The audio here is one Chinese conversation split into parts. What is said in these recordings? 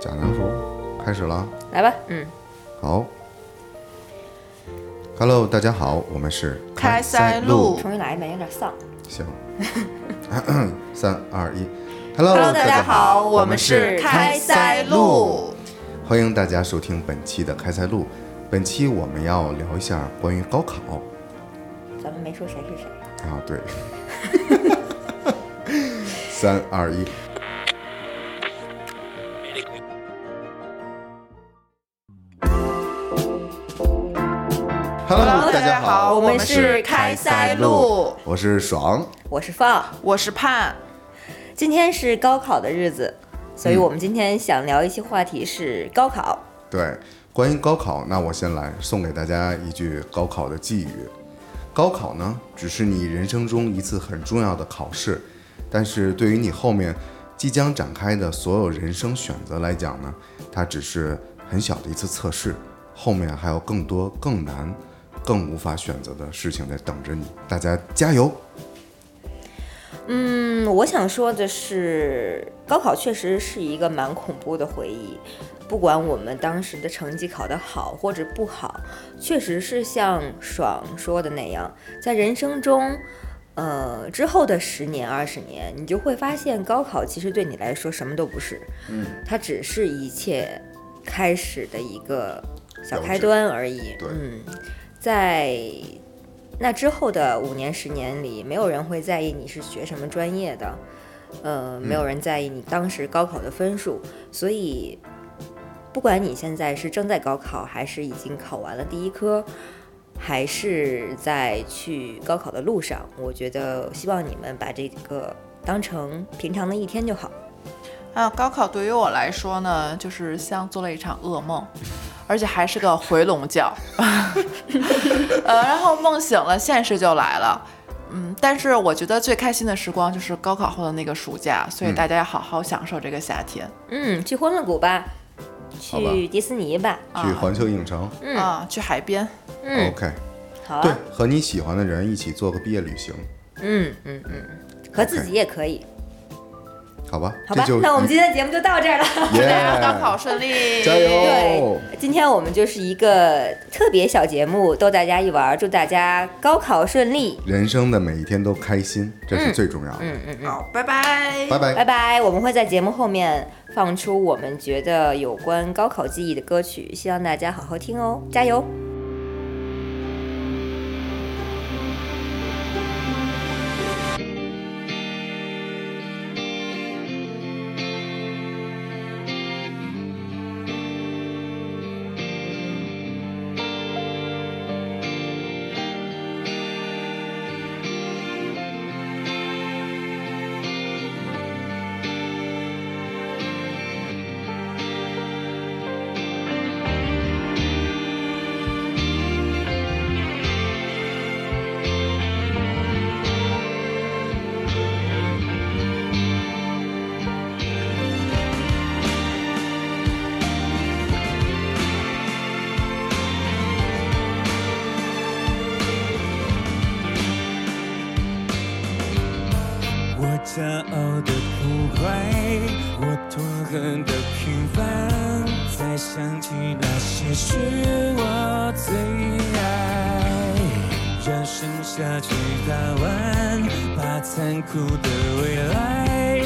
贾南福，开始了。来吧，嗯，好。Hello，大家好，我们是开塞露。重新来一遍，有点丧。行。三二一，Hello，Hello，大大家好好，我们是开塞露。欢迎大家收听本期的开塞露。本期我们要聊一下关于高考咱们没说谁是谁。啊，对。三二一。Hello，大家好，我们是开塞露，我是爽。我是放，我是盼。今天是高考的日子，所以我们今天想聊一期话题是高考。对，关于高考，那我先来送给大家一句高考的寄语：高考呢，只是你人生中一次很重要的考试，但是对于你后面即将展开的所有人生选择来讲呢，它只是很小的一次测试，后面还有更多更难、更无法选择的事情在等着你。大家加油！嗯，我想说的是，高考确实是一个蛮恐怖的回忆。不管我们当时的成绩考得好或者不好，确实是像爽说的那样，在人生中，呃，之后的十年、二十年，你就会发现，高考其实对你来说什么都不是，嗯，它只是一切开始的一个小开端而已。对嗯，在那之后的五年、十年里，没有人会在意你是学什么专业的，呃，没有人在意你当时高考的分数，所以，不管你现在是正在高考，还是已经考完了第一科，还是在去高考的路上，我觉得希望你们把这个当成平常的一天就好。啊，高考对于我来说呢，就是像做了一场噩梦，而且还是个回笼觉。呃，然后梦醒了，现实就来了。嗯，但是我觉得最开心的时光就是高考后的那个暑假，所以嗯大家要好好享受这个夏天、嗯，去欢乐谷吧，去迪士尼吧。去环球影城、嗯啊，去海边。嗯，o k 对好啊。，和你喜欢的人一起做个毕业旅行，嗯嗯嗯，和自己也可以。好吧？好吧，那我们今天的节目就到这儿了。祝大家，高考顺利，加油！对，今天我们就是一个特别小节目，逗大家一玩儿，祝大家高考顺利。人生的每一天都开心，这是最重要的。嗯嗯嗯，好，拜拜，拜拜。拜拜。我们会在节目后面放出我们觉得有关高考记忆的歌曲，希望大家好好听哦，加油！痛恨的平凡，再想起那些是我最爱。让剩下去打完，把残酷的未来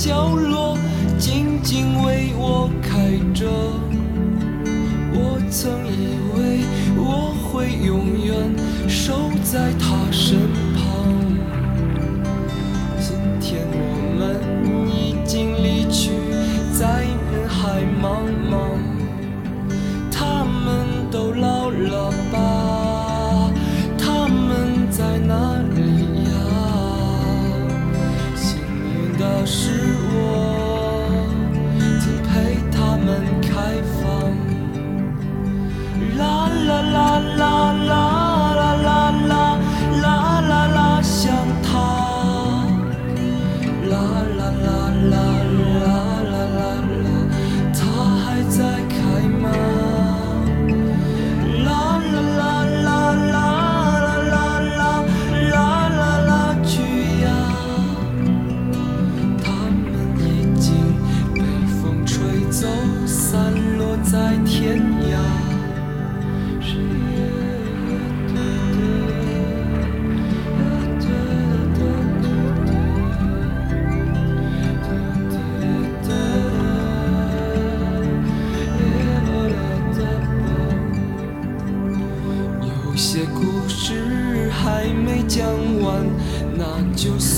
角落静静为我开着。我曾以为我会永远守在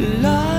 love.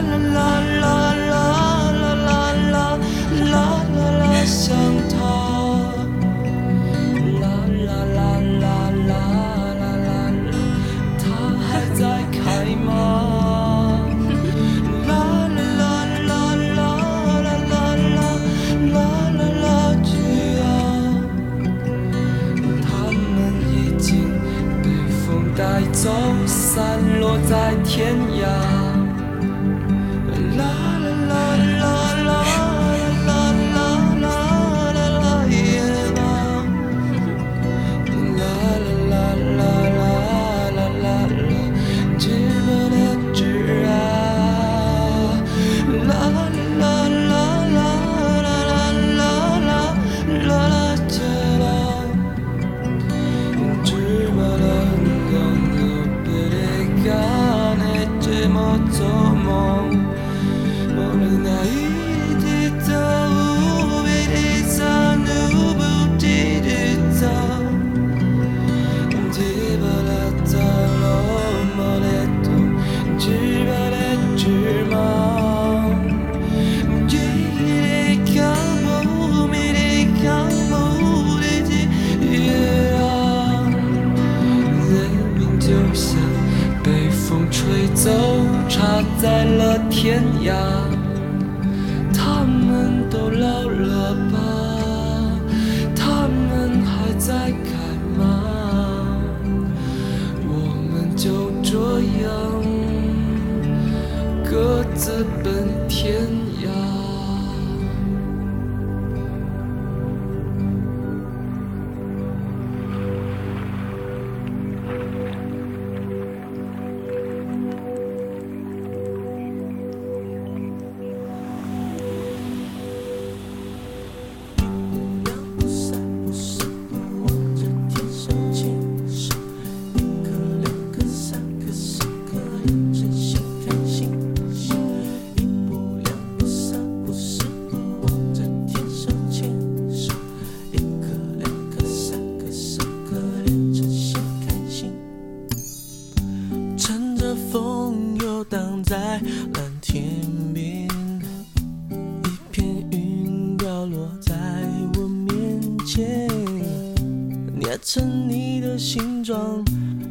捏成你的形状，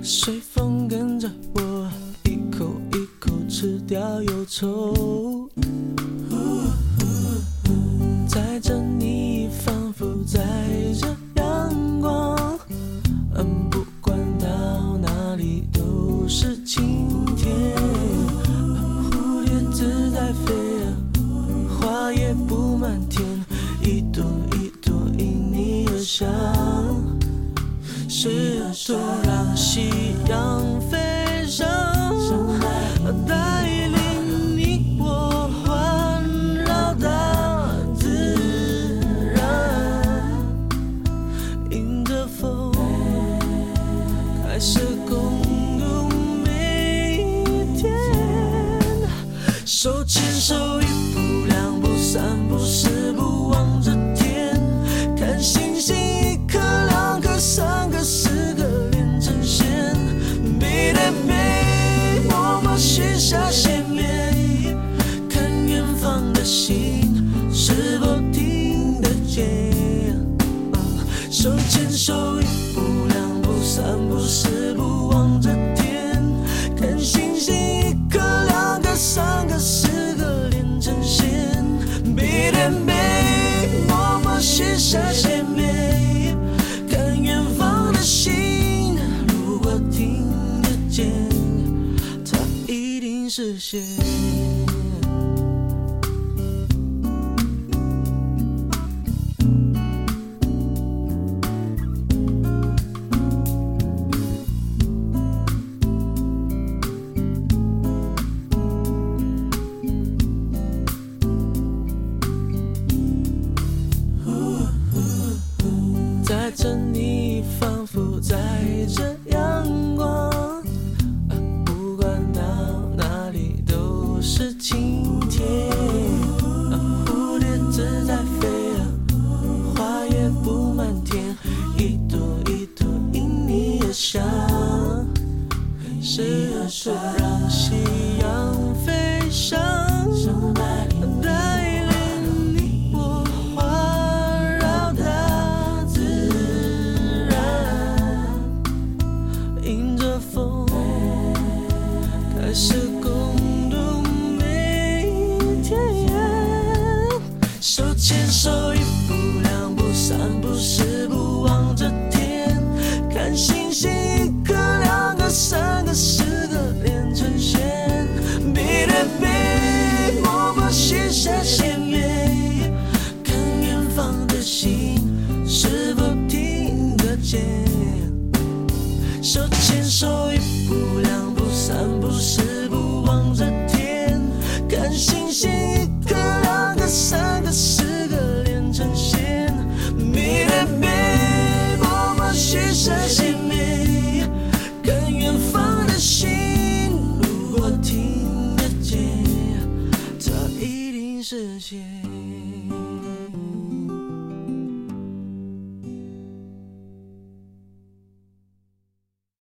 随风跟着我，一口一口吃掉忧愁。载着你，仿佛在。试图让夕阳飞升。实现在这里仿佛在这风，开始共度每一天，手牵手，一步两步三步四。牵手一步两步三步四步望着天看星星